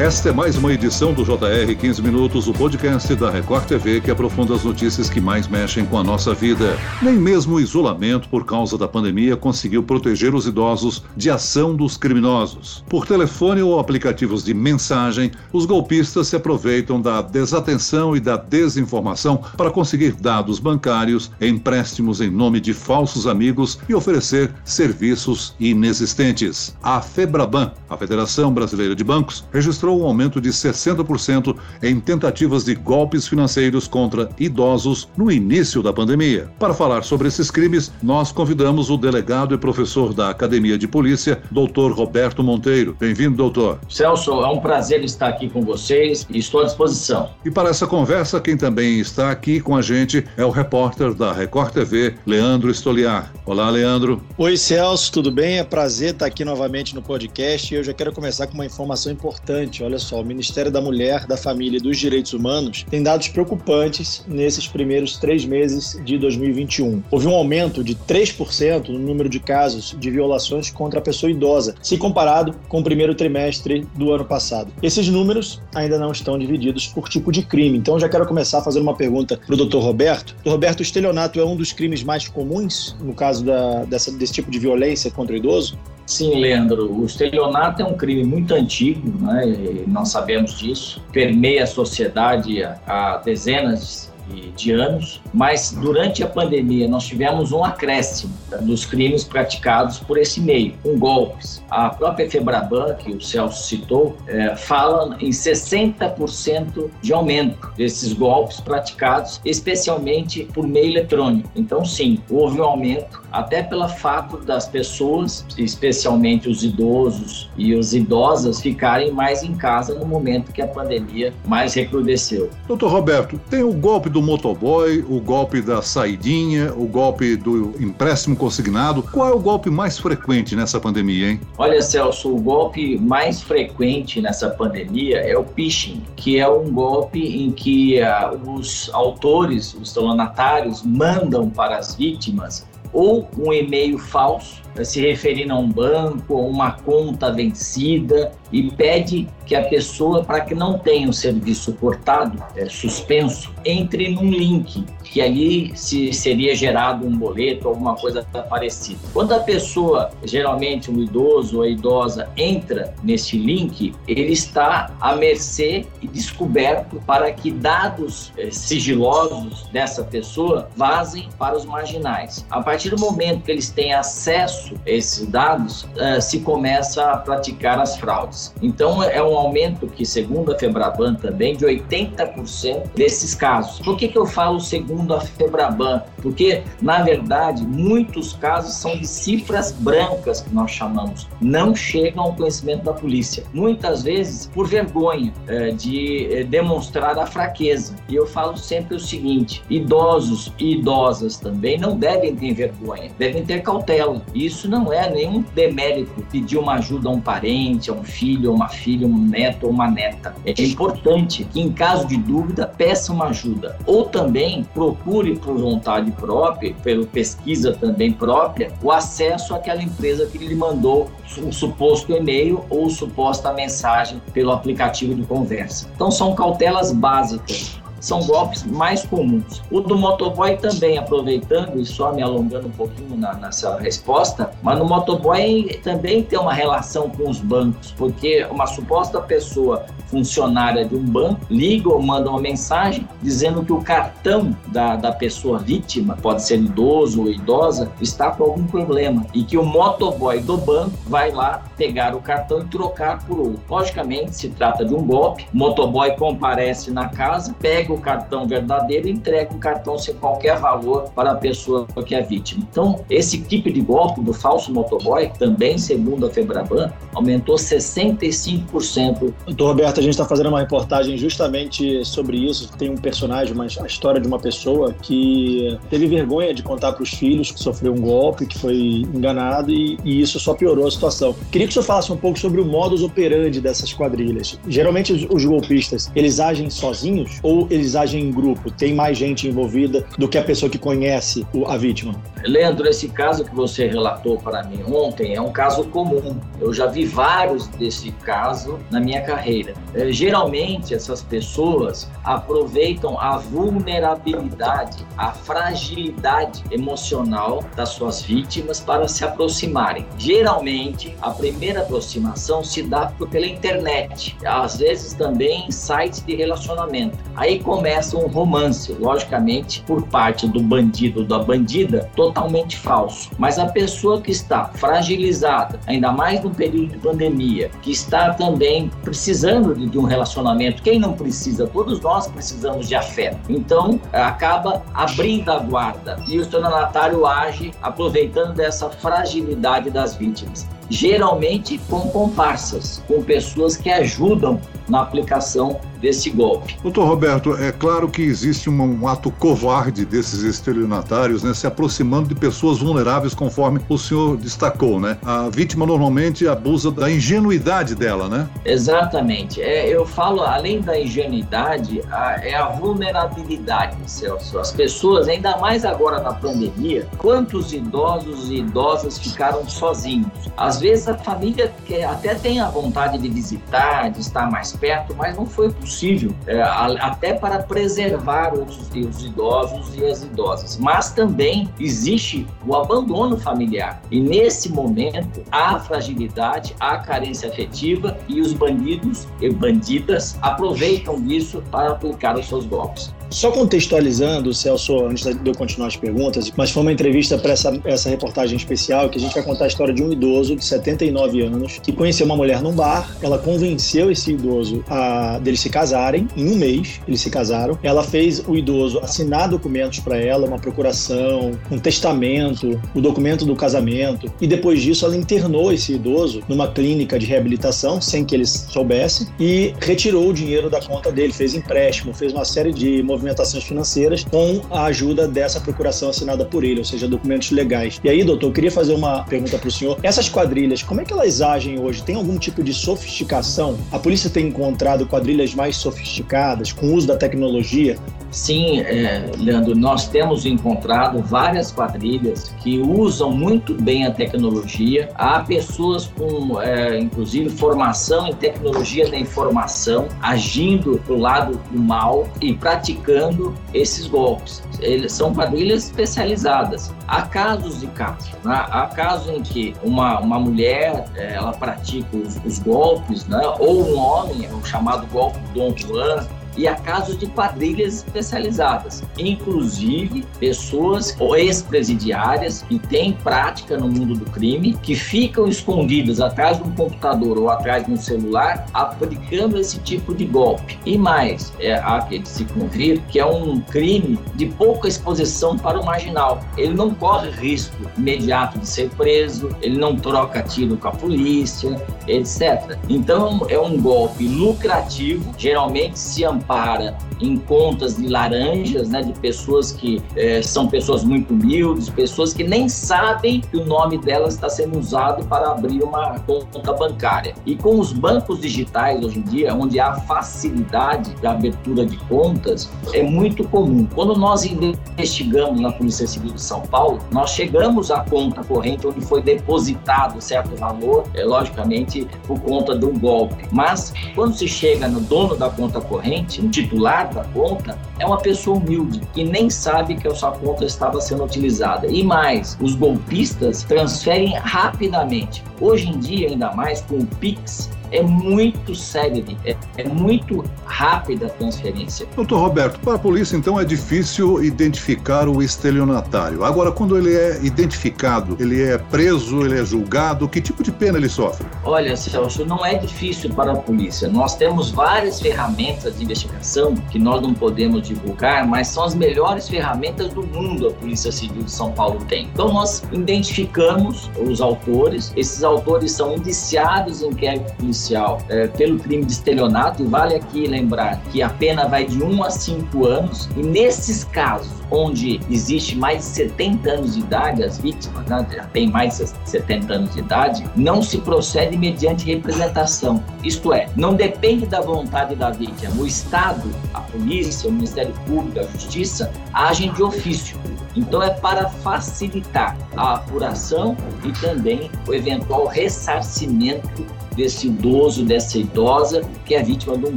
Esta é mais uma edição do JR 15 Minutos, o podcast da Record TV que aprofunda as notícias que mais mexem com a nossa vida. Nem mesmo o isolamento por causa da pandemia conseguiu proteger os idosos de ação dos criminosos. Por telefone ou aplicativos de mensagem, os golpistas se aproveitam da desatenção e da desinformação para conseguir dados bancários, empréstimos em nome de falsos amigos e oferecer serviços inexistentes. A Febraban, a Federação Brasileira de Bancos, registrou registrou um aumento de 60% em tentativas de golpes financeiros contra idosos no início da pandemia. Para falar sobre esses crimes, nós convidamos o delegado e professor da Academia de Polícia, doutor Roberto Monteiro. Bem-vindo, doutor. Celso, é um prazer estar aqui com vocês e estou à disposição. E para essa conversa, quem também está aqui com a gente é o repórter da Record TV, Leandro Estoliar. Olá, Leandro. Oi, Celso, tudo bem? É prazer estar aqui novamente no podcast e eu já quero começar com uma informação importante olha só, o Ministério da Mulher, da Família e dos Direitos Humanos tem dados preocupantes nesses primeiros três meses de 2021. Houve um aumento de 3% no número de casos de violações contra a pessoa idosa, se comparado com o primeiro trimestre do ano passado. Esses números ainda não estão divididos por tipo de crime, então já quero começar fazendo uma pergunta para o Dr. Roberto. Dr. Roberto, o estelionato é um dos crimes mais comuns no caso da, dessa, desse tipo de violência contra o idoso? Sim, Leandro, o estelionato é um crime muito antigo, né? nós sabemos disso, permeia a sociedade há dezenas de anos, mas durante a pandemia nós tivemos um acréscimo dos crimes praticados por esse meio, com golpes. A própria Febraban, que o Celso citou, é, fala em 60% de aumento desses golpes praticados, especialmente por meio eletrônico. Então, sim, houve um aumento, até pelo fato das pessoas, especialmente os idosos e os idosas, ficarem mais em casa no momento que a pandemia mais recrudesceu. Doutor Roberto, tem o golpe do motoboy, o golpe da saidinha, o golpe do empréstimo consignado. Qual é o golpe mais frequente nessa pandemia, hein? Olha, Celso, o golpe mais frequente nessa pandemia é o phishing, que é um golpe em que uh, os autores, os estelionatários, mandam para as vítimas ou um e-mail falso se referindo a um banco ou uma conta vencida e pede que a pessoa, para que não tenha o serviço cortado, é, suspenso, entre num link, que ali se seria gerado um boleto, alguma coisa parecida. Quando a pessoa, geralmente um idoso ou a idosa, entra nesse link, ele está à mercê e descoberto para que dados é, sigilosos dessa pessoa vazem para os marginais. A partir do momento que eles têm acesso a esses dados, é, se começa a praticar as fraudes. Então, é um aumento que, segundo a Febraban também, de 80% desses casos. Por que, que eu falo segundo a Febraban? Porque, na verdade, muitos casos são de cifras brancas, que nós chamamos, não chegam ao conhecimento da polícia. Muitas vezes por vergonha é, de é, demonstrar a fraqueza. E eu falo sempre o seguinte: idosos e idosas também não devem ter vergonha, devem ter cautela. Isso não é nenhum demérito pedir uma ajuda a um parente, a um filho filho, uma filha, um neto ou uma neta. É importante que, em caso de dúvida, peça uma ajuda. Ou também procure por vontade própria, pela pesquisa também própria, o acesso àquela empresa que lhe mandou o suposto e-mail ou suposta mensagem pelo aplicativo de conversa. Então, são cautelas básicas são golpes mais comuns. O do motoboy também, aproveitando e só me alongando um pouquinho na, nessa resposta, mas no motoboy também tem uma relação com os bancos, porque uma suposta pessoa funcionária de um banco liga ou manda uma mensagem dizendo que o cartão da, da pessoa vítima, pode ser idoso ou idosa, está com algum problema e que o motoboy do banco vai lá pegar o cartão e trocar por outro. Logicamente, se trata de um golpe, o motoboy comparece na casa, pega o cartão verdadeiro e entrega o cartão sem qualquer valor para a pessoa que é vítima. Então, esse tipo de golpe do falso motoboy, também segundo a Febraban, aumentou 65%. Doutor Roberto, a gente está fazendo uma reportagem justamente sobre isso. Tem um personagem, uma, a história de uma pessoa que teve vergonha de contar para os filhos que sofreu um golpe, que foi enganado e, e, isso só piorou a situação. Queria que o senhor falasse um pouco sobre o modus operandi dessas quadrilhas. Geralmente os, os golpistas, eles agem sozinhos ou eles eles agem em grupo? Tem mais gente envolvida do que a pessoa que conhece a vítima? Leandro, esse caso que você relatou para mim ontem é um caso comum. Eu já vi vários desse caso na minha carreira. É, geralmente, essas pessoas aproveitam a vulnerabilidade, a fragilidade emocional das suas vítimas para se aproximarem. Geralmente, a primeira aproximação se dá pela internet, às vezes também em sites de relacionamento. Aí começa um romance, logicamente, por parte do bandido ou da bandida, totalmente falso. Mas a pessoa que está fragilizada, ainda mais no período de pandemia, que está também precisando de, um relacionamento, quem não precisa? Todos nós precisamos de afeto. Então, acaba abrindo a guarda e o estelionatário age aproveitando dessa fragilidade das vítimas geralmente com comparsas, com pessoas que ajudam na aplicação desse golpe. Doutor Roberto, é claro que existe um, um, ato covarde desses estelionatários, né, se aproximando de pessoas vulneráveis, conforme o senhor destacou, né? A vítima normalmente abusa da ingenuidade dela, né? Exatamente. É, eu falo, além da ingenuidade, a, é a vulnerabilidade, Celso. As pessoas, ainda mais agora na pandemia, quantos idosos e idosas ficaram sozinhos? Às vezes a família até tem a vontade de visitar, de estar mais perto, mas não foi possível, é, até para preservar os, os idosos e as idosas. Mas também existe o abandono familiar. E nesse momento, há fragilidade, há carência afetiva e os bandidos e bandidas aproveitam disso para aplicar os seus golpes. Só contextualizando, Celso, antes de eu continuar as perguntas, mas foi uma entrevista para essa, essa reportagem especial que a gente vai contar a história de um idoso de 79 anos que conheceu uma mulher num bar. Ela convenceu esse idoso a deles se casarem. Em um mês, eles se casaram. Ela fez o idoso assinar documentos para ela, uma procuração, um testamento, o documento do casamento. E depois disso, ela internou esse idoso numa clínica de reabilitação, sem que eles soubessem, e retirou o dinheiro da conta dele, fez empréstimo, fez uma série de movimentos movimentações financeiras com a ajuda dessa procuração assinada por ele, ou seja, documentos legais. E aí, doutor, eu queria fazer uma pergunta para o senhor. Essas quadrilhas, como é que elas agem hoje? Tem algum tipo de sofisticação? A polícia tem encontrado quadrilhas mais sofisticadas, com o uso da tecnologia? Sim, é, Leandro, nós temos encontrado várias quadrilhas que usam muito bem a tecnologia. Há pessoas com, é, inclusive, formação em tecnologia da informação, agindo do lado do mal e praticando esses golpes. Eles são quadrilhas especializadas. Há casos e casos. Né? Há casos em que uma, uma mulher é, ela pratica os, os golpes, né? ou um homem, é o chamado golpe Dom Juan, e a casos de quadrilhas especializadas, inclusive pessoas ou ex-presidiárias que têm prática no mundo do crime, que ficam escondidas atrás de um computador ou atrás de um celular, aplicando esse tipo de golpe. E mais, é, há que se convir que é um crime de pouca exposição para o marginal. Ele não corre risco imediato de ser preso, ele não troca tiro com a polícia, etc. Então é um golpe lucrativo, geralmente se ampara em contas de laranjas, né, de pessoas que é, são pessoas muito humildes, pessoas que nem sabem que o nome delas está sendo usado para abrir uma conta bancária. E com os bancos digitais hoje em dia, onde há facilidade da abertura de contas, é muito comum. Quando nós investigamos na Polícia Civil de São Paulo, nós chegamos à conta corrente onde foi depositado certo valor, é, logicamente por conta de um golpe. Mas quando se chega no dono da conta corrente, no titular da conta é uma pessoa humilde que nem sabe que a sua conta estava sendo utilizada. E mais, os golpistas transferem rapidamente. Hoje em dia, ainda mais com o Pix, é muito célebre, é, é, muito rápida a transferência. Doutor Roberto, para a polícia então é difícil identificar o estelionatário. Agora, quando ele é identificado, ele é preso, ele é julgado, que tipo de pena ele sofre? Olha, Celso, não é difícil para a polícia. Nós temos várias ferramentas de investigação que nós não podemos divulgar, mas são as melhores ferramentas do mundo a Polícia Civil de São Paulo tem. Então nós identificamos os autores, esses autores são indiciados em inquérito policial é, pelo crime de estelionato, e vale aqui lembrar que a pena vai de 1 a 5 anos, e nesses casos onde existe mais de 70 anos de idade, as vítimas né, já têm mais de 70 anos de idade, não se procede mediante representação. Isto é, não depende da vontade da vítima. O Estado, a polícia, o Ministério Público, a Justiça agem de ofício. Então é para facilitar a apuração e também o eventual ressarcimento desse idoso, dessa idosa que é vítima de um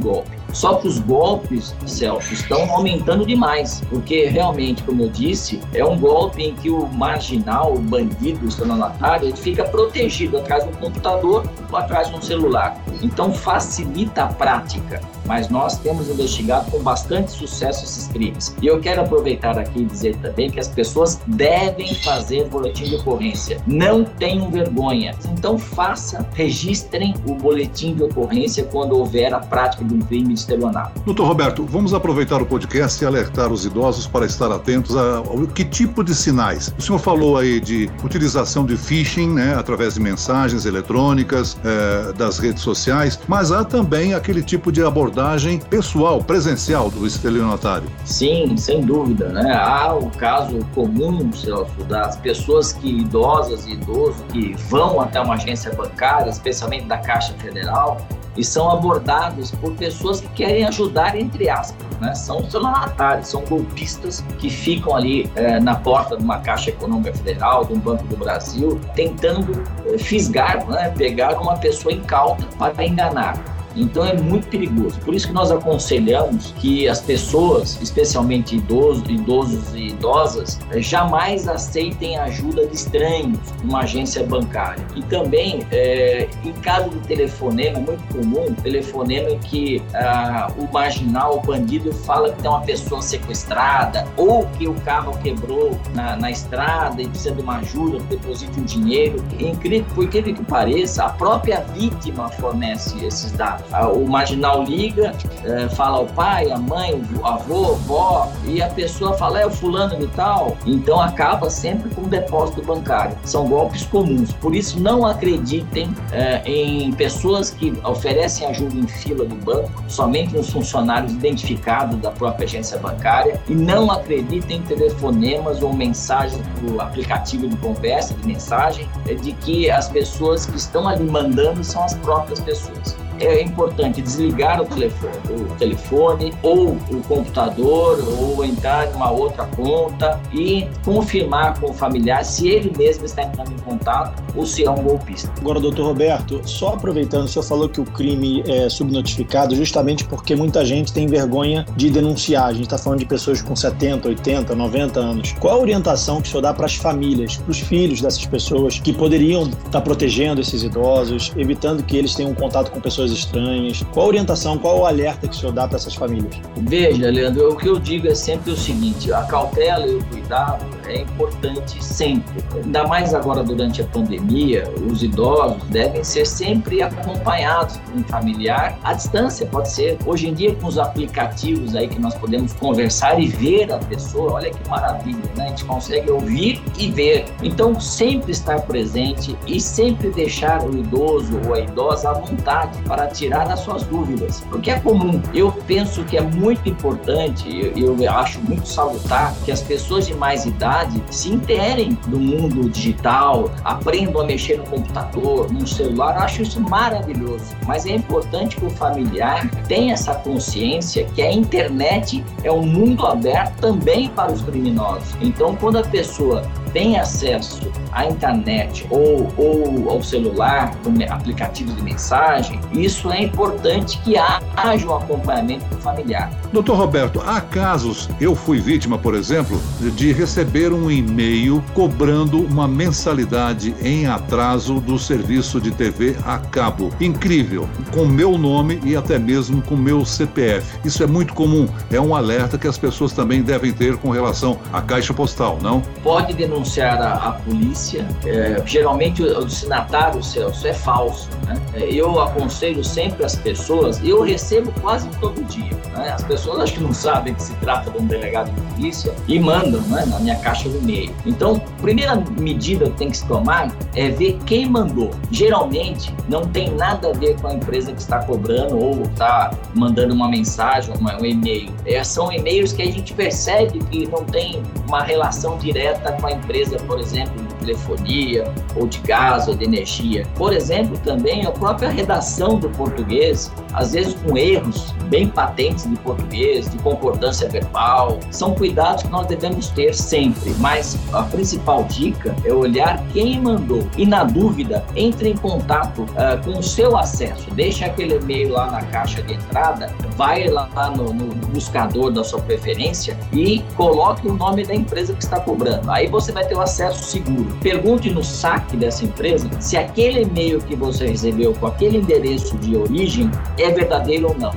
golpe. Só que os golpes, Celso, estão aumentando demais, porque realmente, como eu disse, é um golpe em que o marginal, o bandido, o estelionatário, ele fica protegido atrás de um computador ou atrás de um celular. Então facilita a prática, mas nós temos investigado com bastante sucesso esses crimes. E eu quero aproveitar aqui e dizer também que as pessoas devem fazer boletim de ocorrência. Não tenham vergonha. Então faça, registrem o boletim de ocorrência quando houver a prática de um crime de estelionato. Doutor Roberto, vamos aproveitar o podcast e alertar os idosos para estar atentos a, a que tipo de sinais. O senhor falou aí de utilização de phishing, né, através de mensagens eletrônicas, eh, das redes sociais, mas há também aquele tipo de abordagem pessoal, presencial do estelionatário. Sim, sem dúvida, né? Há o caso comum, Celso, das pessoas que idosas e idosos que vão até uma agência bancária, especialmente da Caixa Federal, e são abordados por pessoas que querem ajudar, entre aspas. Né? São estelionatários, são golpistas que ficam ali é, na porta de uma Caixa Econômica Federal, de um Banco do Brasil, tentando é, fisgar, né? pegar uma pessoa incauta para enganar. Então é muito perigoso. Por isso que nós aconselhamos que as pessoas, especialmente idosos, idosos e idosas, eh, jamais aceitem ajuda de estranhos numa agência bancária. E também, é, em caso de telefonema, muito comum, telefonema em que ah, o marginal, o bandido, fala que tem uma pessoa sequestrada ou que o carro quebrou na, na estrada e precisa de uma ajuda, deposite um dinheiro. Incrível, por incrível que pareça, a própria vítima fornece esses dados o marginal liga, é, fala o pai, a mãe, o avô, a avó, e a pessoa fala, é o fulano de tal, então acaba sempre com depósito bancário. São golpes comuns, por isso não acreditem é, em pessoas que oferecem ajuda em fila do banco, somente nos funcionários identificados da própria agência bancária, e não acreditem em telefonemas ou mensagens do aplicativo de conversa, de mensagem, é, de que as pessoas que estão ali mandando são as próprias pessoas é importante desligar o telefone, o telefone ou o computador ou entrar em uma outra conta e confirmar com o familiar se ele mesmo está entrando em contato ou se é um golpista. Agora, doutor Roberto, só aproveitando, o senhor falou que o crime é subnotificado justamente porque muita gente tem vergonha de denunciar. A gente está falando de pessoas com 70, 80, 90 anos. Qual a orientação que o senhor dá para as famílias, para os filhos dessas pessoas que poderiam estar tá protegendo esses idosos, evitando que eles tenham contato com pessoas estranhas? Qual a orientação, qual o alerta que o senhor dá para essas famílias? Veja, Leandro, o que eu digo é sempre o seguinte: a cautela e o cuidado é importante sempre. Ainda mais agora durante a pandemia, os idosos devem ser sempre acompanhados por um familiar à distância, pode ser. Hoje em dia, com os aplicativos aí que nós podemos conversar e ver a pessoa, olha que maravilha, né? A gente consegue ouvir e ver. Então, sempre estar presente e sempre deixar o idoso ou a idosa à vontade para tirar as suas dúvidas, porque é comum. Eu penso que é muito importante, eu, eu acho muito salutar que as pessoas de mais idade se interem do mundo digital, aprendam a mexer no computador, no celular. Eu acho isso maravilhoso. Mas é importante que o familiar tenha essa consciência que a internet é um mundo aberto também para os criminosos. Então, quando a pessoa tem acesso à internet ou, ou ao celular, com aplicativos de mensagem, isso é importante que haja um acompanhamento familiar. Doutor Roberto, há casos, eu fui vítima, por exemplo, de receber um e-mail cobrando uma mensalidade em atraso do serviço de TV a cabo. Incrível, com meu nome e até mesmo com meu CPF. Isso é muito comum, é um alerta que as pessoas também devem ter com relação à caixa postal, não? Pode denunciar denunciar a, polícia. É, geralmente o, o destinatário, Celso, é falso. Né? É, eu aconselho sempre as pessoas, eu recebo quase todo dia. Né? As pessoas acho que não sabem que se trata de um delegado de polícia e mandam né, na minha caixa do e-mail. Então, primeira medida que tem que se tomar é ver quem mandou. Geralmente, não tem nada a ver com a empresa que está cobrando ou está mandando uma mensagem, um e-mail. É, são e-mails que a gente percebe que não tem uma relação direta com a empresa, por exemplo, de telefonia ou de gás ou de energia. Por exemplo, também a própria redação do português, às vezes com erros bem patentes de português, de concordância verbal, são cuidados que nós devemos ter sempre. Mas a principal dica é olhar quem mandou e, na dúvida, entre em contato uh, com o seu acesso. Deixa aquele e-mail lá na caixa de entrada, vai lá no, no buscador da sua preferência e coloque o nome da empresa que está cobrando. Aí você vai ter o acesso seguro. Pergunte no saque dessa empresa se aquele e-mail que você recebeu com aquele endereço de origem verdadeiro ou não.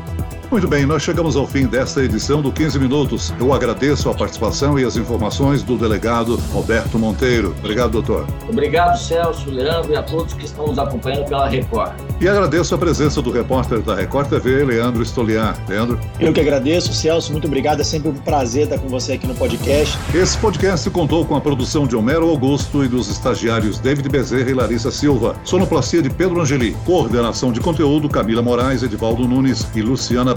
Muito bem, nós chegamos ao fim desta edição do 15 Minutos. Eu agradeço a participação e as informações do delegado Roberto Monteiro. Obrigado, doutor. Obrigado, Celso, Leandro e a todos que estão nos acompanhando pela Record. E agradeço a presença do repórter da Record TV, Leandro Stoliar. Leandro? Eu que agradeço, Celso. Muito obrigado. É sempre um prazer estar com você aqui no podcast. Esse podcast contou com a produção de Homero Augusto e dos estagiários David Bezerra e Larissa Silva. Sonoplastia de Pedro Angeli. Coordenação de conteúdo Camila Moraes, Edivaldo Nunes e Luciana